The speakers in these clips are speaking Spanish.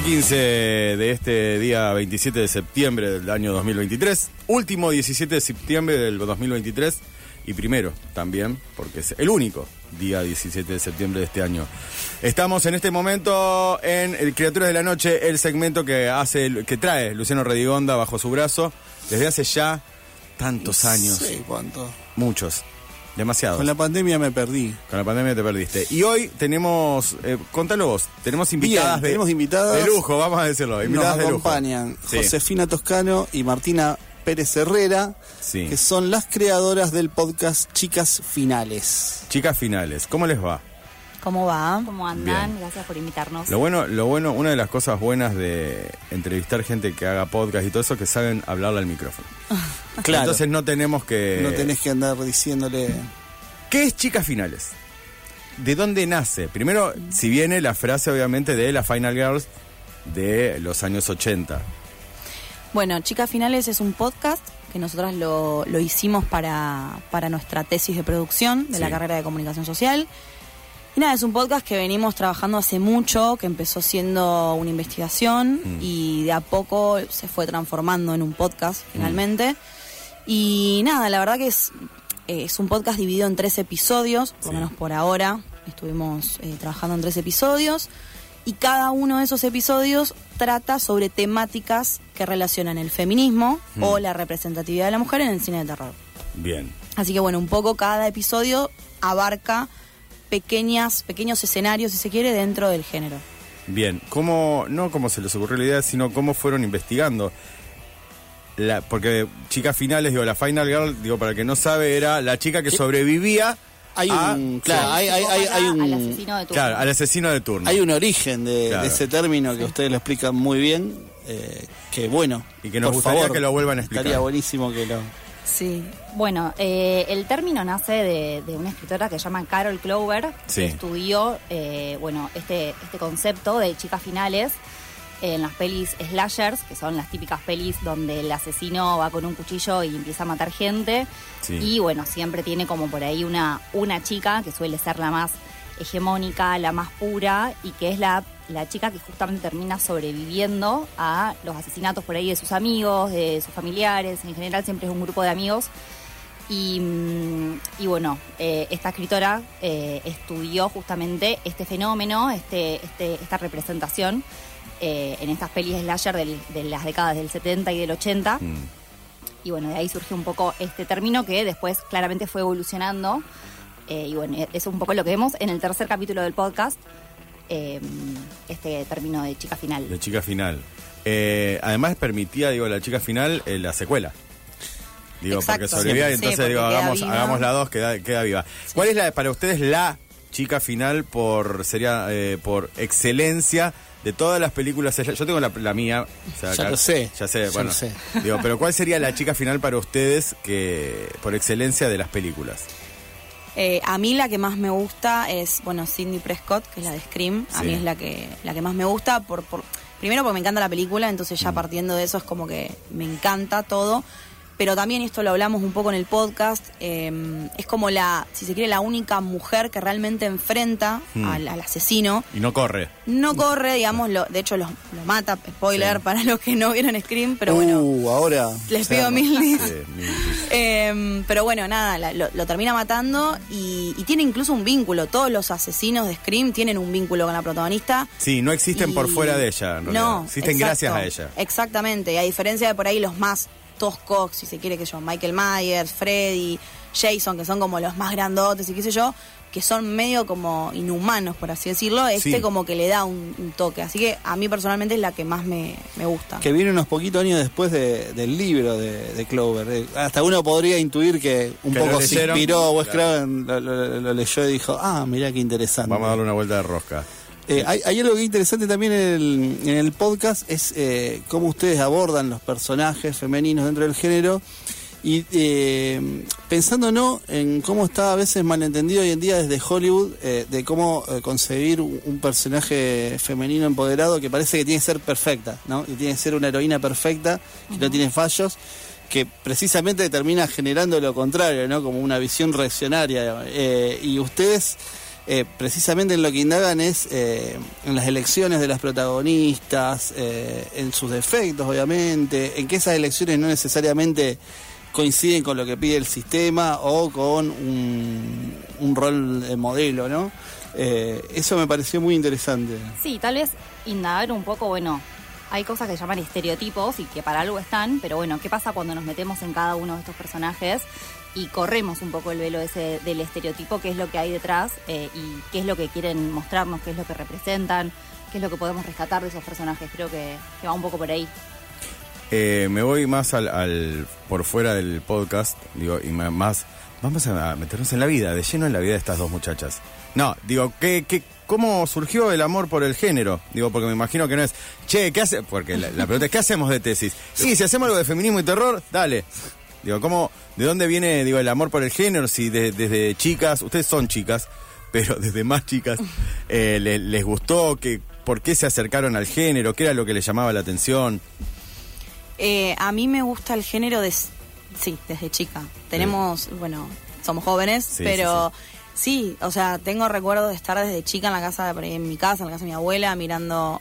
17.15 de este día 27 de septiembre del año 2023. Último 17 de septiembre del 2023 y primero también, porque es el único día 17 de septiembre de este año. Estamos en este momento en el Criaturas de la Noche, el segmento que hace, que trae Luciano Redigonda bajo su brazo desde hace ya tantos años. Sí, ¿cuánto? Muchos. Demasiado. Con la pandemia me perdí. Con la pandemia te perdiste. Y hoy tenemos, eh, contalo vos, tenemos invitadas Bien, de, tenemos invitadas. de lujo, vamos a decirlo. Nos Invitadas de lujo. acompañan Sí. Josefina Toscano y Martina Pérez Herrera, Sí. que son las creadoras del podcast Chicas Finales. Chicas finales, ¿cómo les va? ¿Cómo va? ¿Cómo andan? Bien. Gracias por invitarnos. Lo bueno, lo bueno, una de las cosas buenas de entrevistar gente que haga podcast y todo eso es que saben hablarle al micrófono. Claro. Entonces no tenemos que. no tenés que andar diciéndole. ¿Qué es Chicas Finales? ¿De dónde nace? Primero, si viene la frase obviamente de la Final Girls de los años 80. Bueno, Chicas Finales es un podcast que nosotras lo, lo hicimos para, para nuestra tesis de producción de la carrera de comunicación social. Y nada, es un podcast que venimos trabajando hace mucho, que empezó siendo una investigación Mm. y de a poco se fue transformando en un podcast Mm. Y nada, la verdad que es, eh, es un podcast dividido en tres episodios, por lo Sí. menos por ahora. Estuvimos eh, trabajando en tres episodios y cada uno de esos episodios trata sobre temáticas que relacionan el feminismo Mm. o la representatividad de la mujer en el cine de terror. Bien. Así que bueno, un poco cada episodio abarca pequeñas, pequeños escenarios, si se quiere, dentro del género. Bien, ¿cómo, no cómo se les ocurrió la idea, sino cómo fueron investigando? La, porque chicas finales, digo, la Final Girl, digo, para el que no sabe, era la chica que sobrevivía Hay a- un. Claro, sí, hay, hay, hay, hay Al un. asesino de turno. claro, al asesino de turno. Hay un origen de, Claro. de ese término que ustedes lo explican muy bien. eh, que bueno. Y que nos por gustaría favor, que lo vuelvan a explicar. Estaría buenísimo que lo. Sí. Bueno, eh, el término nace de, de una escritora que se llama Carol Clover, Sí. que estudió eh, bueno, este, este concepto de chicas finales en las pelis slashers, que son las típicas pelis donde el asesino va con un cuchillo y empieza a matar gente. Sí. Y bueno, siempre tiene como por ahí una, una chica que suele ser la más hegemónica, la más pura, y que es la, la chica que justamente termina sobreviviendo a los asesinatos por ahí de sus amigos, de sus familiares, en general siempre es un grupo de amigos. Y, mm, y bueno, eh, esta escritora eh, estudió justamente este fenómeno, este, este, esta representación eh, en estas pelis slasher del- de las décadas del 70 y del 80. Mm. Y bueno, de ahí surge un poco este término que después claramente fue evolucionando. Eh, y bueno, eso es un poco lo que vemos en el tercer capítulo del podcast, eh, este término de chica final. De chica final. Además permitía, digo, la chica final la secuela. Digo, Exacto. porque sobrevivía y entonces digo, hagamos, viva. hagamos la dos, queda, queda viva. ¿Cuál es la, para ustedes la chica final por sería por excelencia de todas las películas? Yo tengo la, la mía. o sea, Ya acá- lo sé, Ya sé, ya bueno. lo sé. Digo, pero ¿cuál sería la chica final para ustedes que por excelencia de las películas? Eh, a mí la que más me gusta es, bueno, Cindy Prescott, que es la de Scream. A Sí. mí es la que, la que más me gusta, por, por, primero porque me encanta la película, entonces Mm. ya partiendo de eso es como que me encanta todo. Pero también, y esto lo hablamos un poco en el podcast, eh, es como la, si se quiere, la única mujer que realmente enfrenta Mm. al, al asesino. Y no corre. No corre, digamos, lo, de hecho lo, lo mata, spoiler Sí. para los que no vieron Scream, pero bueno, Uh, ahora. les pido mil dis- Eh, eh, pero bueno, nada, la- lo, lo termina matando y, y tiene incluso un vínculo. Todos los asesinos de Scream tienen un vínculo con la protagonista. Sí, no existen por fuera de ella, en realidad. No, Existen exacto, gracias a ella. Exactamente, y a diferencia de por ahí los más toscos, si se quiere que yo, Michael Myers, Freddy, Jason, que son como los más grandotes y qué sé yo, que son medio como inhumanos, por así decirlo, este Sí. como que le da un, un toque. Así que a mí personalmente es la que más me, me gusta. Que viene unos poquitos años después de- del libro de, de Clover. Eh, hasta uno podría intuir que un Que poco se inspiró, Wes Claro. Craven lo, lo- lo leyó y dijo, ah, mirá qué interesante. Vamos a darle una vuelta de rosca. Eh, hay, hay algo que es interesante también en el, en el podcast, es eh, cómo ustedes abordan los personajes femeninos dentro del género. Y eh, pensando no en cómo está a veces malentendido hoy en día desde Hollywood, eh, de cómo eh, concebir un, un personaje femenino empoderado que parece que tiene que ser perfecta, ¿no? Y tiene que ser una heroína perfecta, que no tiene fallos, que precisamente termina generando lo contrario, ¿no? Como una visión reaccionaria. Eh, y ustedes eh, precisamente en lo que indagan es eh, en las elecciones de las protagonistas, eh, en sus defectos, obviamente, en que esas elecciones no necesariamente coinciden con lo que pide el sistema o con un, rol de modelo, ¿no? Eh, eso me pareció muy interesante. Sí, tal vez indagar un poco, bueno, hay cosas que se llaman estereotipos y que para algo están, pero bueno, ¿qué pasa cuando nos metemos en cada uno de estos personajes y corremos un poco el velo ese del estereotipo, qué es lo que hay detrás eh, y qué es lo que quieren mostrarnos, qué es lo que representan, qué es lo que podemos rescatar de esos personajes? Creo que, va un poco por ahí. Eh, me voy más al, al- por fuera del podcast, digo, y más, vamos a meternos en la vida, de lleno en la vida de estas dos muchachas. No, digo, ¿qué, qué, ¿cómo surgió el amor por el género? Digo, porque me imagino que no es, che, ¿qué hace? Porque la, la pregunta es, ¿qué hacemos de tesis? Sí, si hacemos algo de feminismo y terror, dale. Digo, ¿cómo, de dónde viene, digo, el amor por el género? Si de- desde chicas, ustedes son chicas, pero desde más chicas, eh, le- les gustó, que, ¿por qué se acercaron al género? ¿Qué era lo que les llamaba la atención? Eh, a mí me gusta el género de... Sí, desde chica. Tenemos, bueno, somos jóvenes, Sí, pero sí, o sea, tengo recuerdo de estar desde chica en la casa, en mi casa, en la casa de mi abuela, mirando...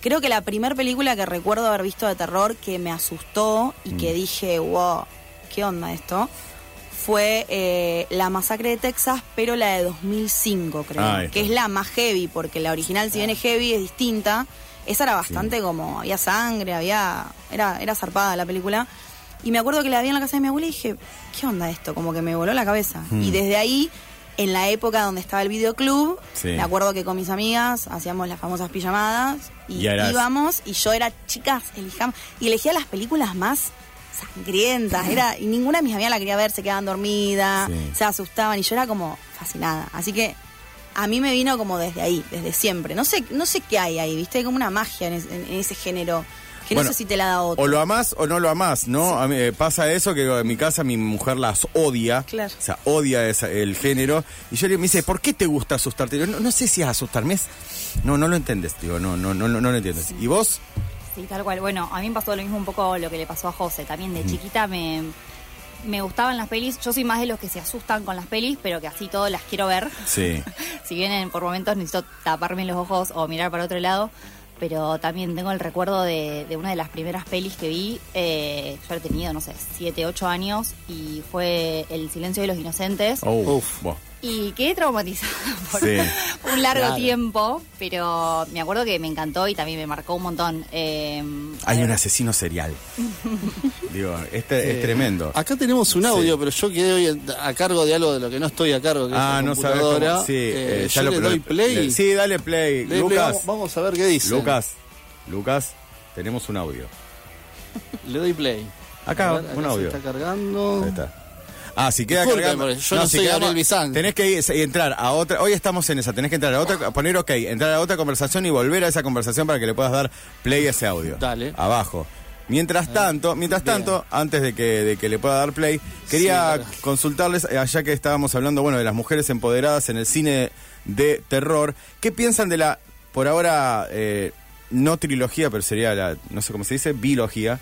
Creo que la primera película que recuerdo haber visto de terror que me asustó y Mm. que dije, wow, ¿qué onda esto? Fue eh, La Masacre de Texas, pero la de 2005, creo. Ah, que es la más heavy, porque la original, si bien es heavy, es distinta. Esa era bastante como, había sangre, había. Era, era zarpada la película. Y me acuerdo que la vi en la casa de mi abuela y dije, ¿qué onda esto? Como que me voló la cabeza. Y desde ahí, en la época donde estaba el videoclub, Sí. me acuerdo que con mis amigas hacíamos las famosas pijamadas y Y eras- íbamos y yo era, chicas, elijamos. Y elegía las películas más sangrientas, era, y ninguna de mis amigas la quería ver, se quedaban dormidas, Sí. se asustaban y yo era como fascinada. Así que a mí me vino como desde ahí, desde siempre. No sé, no sé qué hay ahí, viste, hay como una magia en, es- en- en ese género, que Bueno, no sé si te la da otro. O lo amás o no lo amás, ¿no? A mí, eh, pasa eso que en mi casa mi mujer las odia. Claro. O sea, odia esa- el género. Y yo le me dice, ¿por qué te gusta asustarte? Digo, no, no sé si es asustarme. Es... No, no lo entiendes. Digo, no, no, no, no, no lo entiendes. ¿Y vos? Sí, tal cual. Bueno, a mí me pasó lo mismo un poco lo que le pasó a José. También de chiquita me, me gustaban las pelis. Yo soy más de los que se asustan con las pelis, pero que así todo las quiero ver. Sí. si bien en- por momentos necesito taparme los ojos o mirar para otro lado, pero también tengo el recuerdo de, de una de las primeras pelis que vi. Eh, yo he tenido, no sé, 7, 8 años y fue El silencio de los inocentes. Oh, Uf. Y quedé traumatizada por Sí. un largo Claro. tiempo, pero me acuerdo que me encantó y también me marcó un montón. Eh, a Hay un asesino serial. Digo, este es tremendo. Acá tenemos un audio, Sí. pero yo quedé hoy a cargo de algo de lo que no estoy a cargo, que Ah, es no sabes cómo. Sí, Eh, eh, yo le pero- doy play. le- Sí, dale play. Le Lucas. vamos, vamos a ver qué dice. Lucas. Lucas, tenemos un audio. Le doy play. Acá, un se audio. está cargando. Ahí está. Ah, si queda cargando. porque yo no si soy Gabriel Bizán. Tenés que ir- entrar a otra. Hoy estamos en esa. Tenés que entrar a otra. Poner OK. Entrar a otra conversación y volver a esa conversación para que le puedas dar play a ese audio. Dale. Abajo. Mientras tanto, mientras Bien. tanto, antes de que, de que le pueda dar play, quería consultarles, eh, allá que estábamos hablando, bueno, de las mujeres empoderadas en el cine de terror, ¿qué piensan de la, por ahora, eh, no trilogía, pero sería la, no sé cómo se dice, bilogía,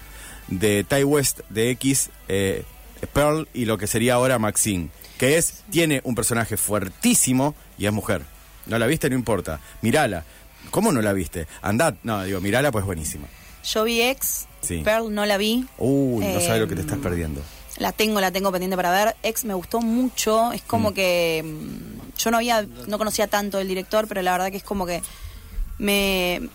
de Ty West de X, eh, Pearl y lo que sería ahora Maxine, que es, tiene un personaje fuertísimo y es mujer. ¿No la viste? No importa. Mirala. ¿Cómo no la viste? Andad. No, digo, mirala, pues buenísima. Yo vi Ex, Sí. Pearl no la vi. Uy, no Eh, sabes lo que te estás perdiendo. La tengo, la tengo pendiente para ver. Ex me gustó mucho. Es como que mm, yo no había, no conocía tanto el director, pero la verdad que es como que me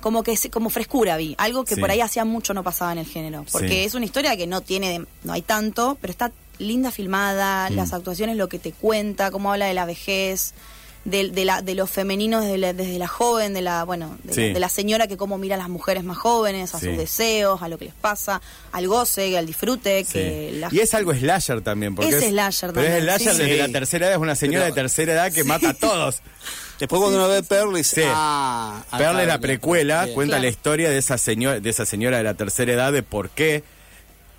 como que se- como frescura vi, algo que Sí. por ahí hacía mucho no pasaba en el género, porque Sí. es una historia que no tiene, de- no hay tanto, pero está linda filmada, Mm. las actuaciones, lo que te cuenta, cómo habla de la vejez, de, de la, de los femeninos desde la, desde la joven, de la, bueno, de, Sí. la, de la señora que cómo mira a las mujeres más jóvenes, a Sí. sus deseos, a lo que les pasa, al goce, al disfrute, Sí. que la- Y es algo slasher también. Porque Es es slasher Pero es también, slasher sí. desde Sí. la tercera edad, es una señora Pero- de tercera edad que mata a todos. Después cuando uno ve Pearl dice, Sí. ah, acá Pearl es la precuela, Bien. cuenta Claro. la historia de esa señora, de esa señora de la tercera edad, de por qué.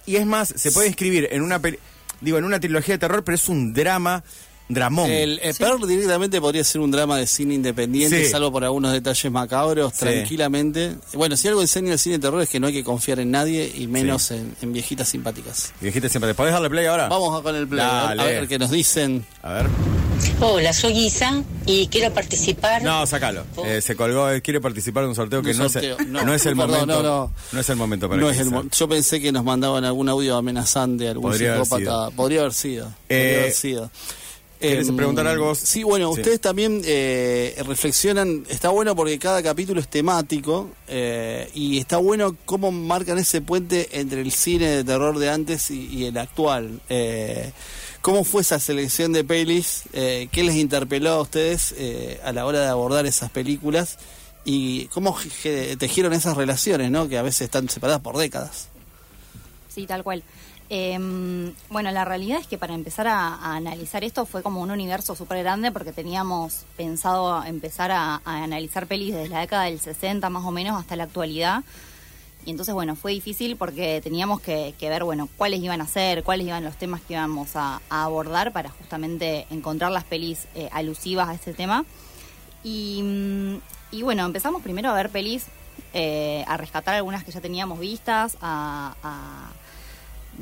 Y es más, se puede escribir en una peli- digo, en una trilogía de terror, pero es un drama. Dramón. El, el Pearl directamente podría ser un drama de cine independiente, Sí. salvo por algunos detalles macabros, Sí. tranquilamente. Bueno, si algo enseña el cine de terror es que no hay que confiar en nadie y menos en, en viejitas simpáticas. Dijiste siempre, ¿podés darle play ahora? Vamos a con el play, a ver- a Dale. ver qué nos dicen. A ver. Hola, soy Isa y quiero participar. No, sacalo. Eh, se colgó, eh, quiere participar de un sorteo que Un no, sorteo, es, no. no. es el Perdón, momento. no, no. es el momento para es el sea. mo- Yo pensé que nos mandaban algún audio amenazante, algún Podría psicópata. Podría haber sido. Eh, podría haber sido. ¿Querés Em, preguntar algo vos? Sí, bueno, Sí. ustedes también eh, reflexionan, está bueno porque cada capítulo es temático eh, y está bueno cómo marcan ese puente entre el cine de terror de antes y, y el actual. Eh, ¿Cómo fue esa selección de pelis? Eh, ¿Qué les interpeló a ustedes eh, a la hora de abordar esas películas? ¿Y cómo tejieron esas relaciones, ¿no? que a veces están separadas por décadas? Sí, tal cual. Em, bueno, la realidad es que para empezar a, analizar esto fue como un universo súper grande porque teníamos pensado empezar a, analizar pelis desde la década del 60 más o menos hasta la actualidad. Y entonces, bueno, fue difícil porque teníamos que, ver, bueno, cuáles iban a ser, cuáles iban los temas que íbamos a, abordar para justamente encontrar las pelis eh, alusivas a este tema. Y, mm, y bueno, empezamos primero a ver pelis, eh, a rescatar algunas que ya teníamos vistas, a-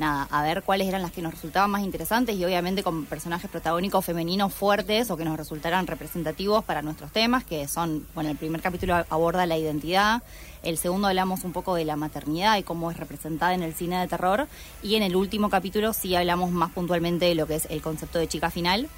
nada, a ver cuáles eran las que nos resultaban más interesantes y obviamente con personajes protagónicos femeninos fuertes o que nos resultaran representativos para nuestros temas, que son, bueno, el primer capítulo aborda la identidad, el segundo hablamos un poco de la maternidad y cómo es representada en el cine de terror y en el último capítulo sí hablamos más puntualmente de lo que es el concepto de chica final.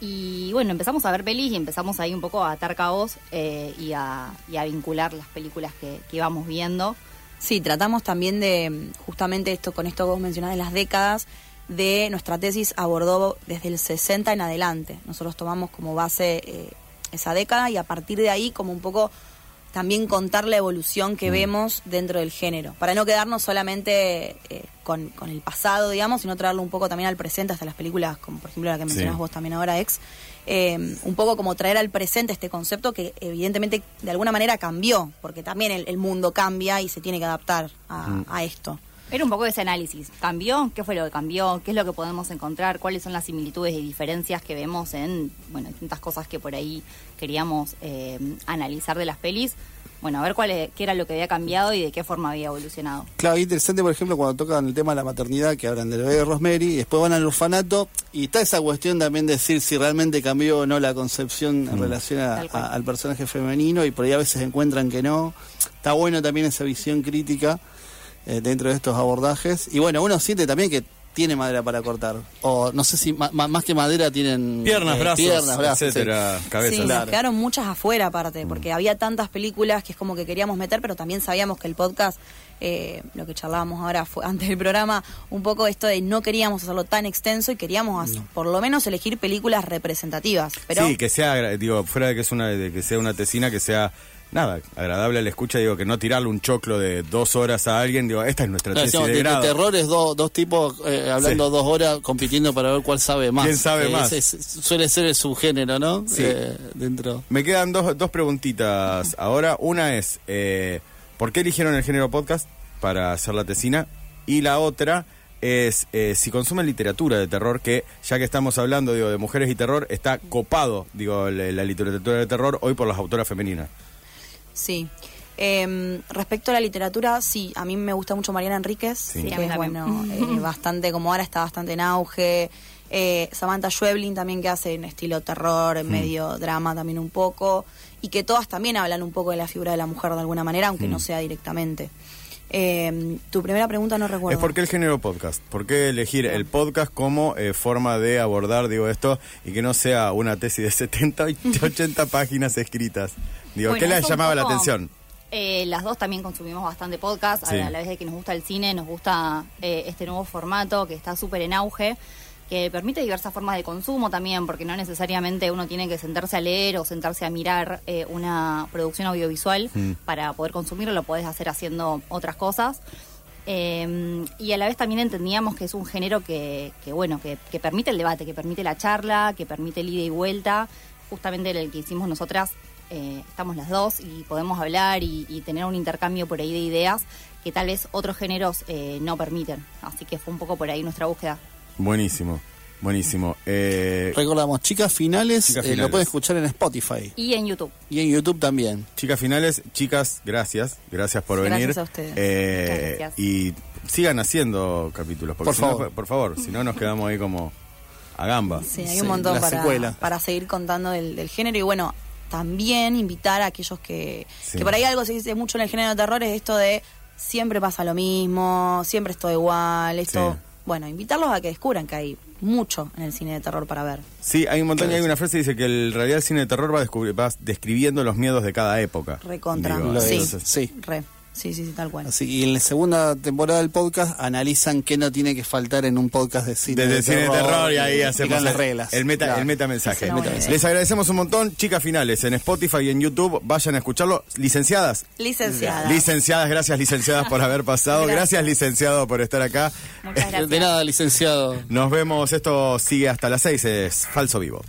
Y bueno, empezamos a ver pelis y empezamos ahí un poco a atar cabos eh, y, a, vincular las películas que íbamos viendo. Sí, tratamos también de, justamente esto, con esto que vos mencionás de las décadas, de nuestra tesis abordó desde el 60 en adelante. Nosotros tomamos como base eh, esa década y a partir de ahí como un poco también contar la evolución que vemos dentro del género, para no quedarnos solamente eh, con, con el pasado, digamos, sino traerlo un poco también al presente, hasta las películas, como por ejemplo la que mencionás Sí. vos también ahora, Ex, eh, un poco como traer al presente este concepto que evidentemente de alguna manera cambió, porque también el, el mundo cambia y se tiene que adaptar a, a esto. Era un poco ese análisis. ¿Cambió? ¿Qué fue lo que cambió? ¿Qué es lo que podemos encontrar? ¿Cuáles son las similitudes y diferencias que vemos en, bueno, distintas cosas que por ahí queríamos eh, analizar de las pelis? Bueno, a ver cuál es- qué era lo que había cambiado y de qué forma había evolucionado. Claro, es interesante, por ejemplo, cuando tocan el tema de la maternidad, que hablan del bebé de Rosemary, y después van al orfanato, y está esa cuestión también de decir si realmente cambió o no la concepción en relación a- al personaje femenino, y por ahí a veces encuentran que no. Está bueno también esa visión crítica eh, dentro de estos abordajes. Y bueno, uno siente también que tiene madera para cortar. O no sé si ma- ma- más que madera tienen... Piernas, eh, brazos, piernas, brazos, etcétera, sí. cabezas. Sí, Claro. nos quedaron muchas afuera aparte, porque había tantas películas que es como que queríamos meter, pero también sabíamos que el podcast, eh, lo que charlábamos ahora fue antes del programa, un poco esto de no queríamos hacerlo tan extenso y queríamos hacer- por lo menos elegir películas representativas. Pero Sí, que sea, digo, fuera de que es una, de que sea una tesina, que sea nada, agradable a la escucha, digo, que no tirarle un choclo de dos horas a alguien, digo, esta es nuestra tesis de grado. terror es do- dos tipos eh, hablando Sí. dos horas compitiendo para ver cuál sabe más. ¿Quién sabe Eh, más? ese suele ser el subgénero, ¿no? Sí. Eh, dentro. Me quedan dos, dos preguntitas ahora. Una es, ¿por qué eligieron el género podcast para hacer la tesina? Y la otra es eh, si consumen literatura de terror, que ya que estamos hablando digo, de mujeres y terror, está copado digo, la, la literatura de terror hoy por las autoras femeninas. Sí. Eh, respecto a la literatura, sí, a mí me gusta mucho Mariana Enríquez, Sí. Sí, que mí es bueno, eh, bastante, como ahora está bastante en auge. Eh, Samantha Schweblin también que hace en estilo terror, en medio drama también un poco. Y que todas también hablan un poco de la figura de la mujer de alguna manera, aunque no sea directamente. Eh, tu primera pregunta no recuerdo. Es por qué el género podcast. ¿Por qué elegir el podcast como eh, forma de abordar, digo, esto y que no sea una tesis de 70 y 80 páginas escritas? Digo, Bueno, ¿qué les llamaba la atención? eh, las dos también consumimos bastante podcast, Sí. a la vez de que nos gusta el cine, nos gusta eh, este nuevo formato que está súper en auge, que permite diversas formas de consumo también, porque no necesariamente uno tiene que sentarse a leer o sentarse a mirar eh, una producción audiovisual Mm. para poder consumirlo, lo podés hacer haciendo otras cosas. Eh, y a la vez también entendíamos que es un género que, que bueno, que, que permite el debate, que permite la charla, que permite el ida y vuelta. Justamente el que hicimos nosotras, eh, estamos las dos y podemos hablar y, y tener un intercambio por ahí de ideas que tal vez otros géneros eh, no permiten. Así que fue un poco por ahí nuestra búsqueda. Buenísimo. Buenísimo. Eh, Recordamos, chicas finales, Chicas eh, lo pueden escuchar en Spotify Y en YouTube. y en YouTube también. chicas finales, chicas, gracias. Gracias por Gracias venir. a ustedes. Eh, gracias. Y sigan haciendo capítulos. Porque Por si no, favor. por favor, si no nos quedamos ahí como a gamba. Sí, hay Sí, un montón para, para seguir contando del, del género y bueno, también invitar a aquellos que, Sí. que por ahí algo se dice mucho en el género de terror es esto de siempre pasa lo mismo, siempre es todo igual, esto, Sí. Bueno, invitarlos a que descubran que hay mucho en el cine de terror para ver. Sí, hay un montón y hay una frase que dice que el realidad del cine de terror va, descubri- va describiendo los miedos de cada época. Recontra. Digo, sí. es, sí. Re, sí, sí, sí, tal cual. Así, y en la segunda temporada del podcast analizan qué no tiene que faltar en un podcast de cine Desde de el cine de terror y ahí hacemos las el, reglas. el meta, Claro. el meta mensaje. Les agradecemos un montón, chicas finales, en Spotify y en YouTube, vayan a escucharlo. Licenciadas. Licenciada. Licenciadas, gracias licenciadas por haber pasado. Gracias, Gracias. licenciado por estar acá. Muchas gracias. De nada, licenciado. Nos vemos, esto sigue hasta las 6, es Falso Vivo.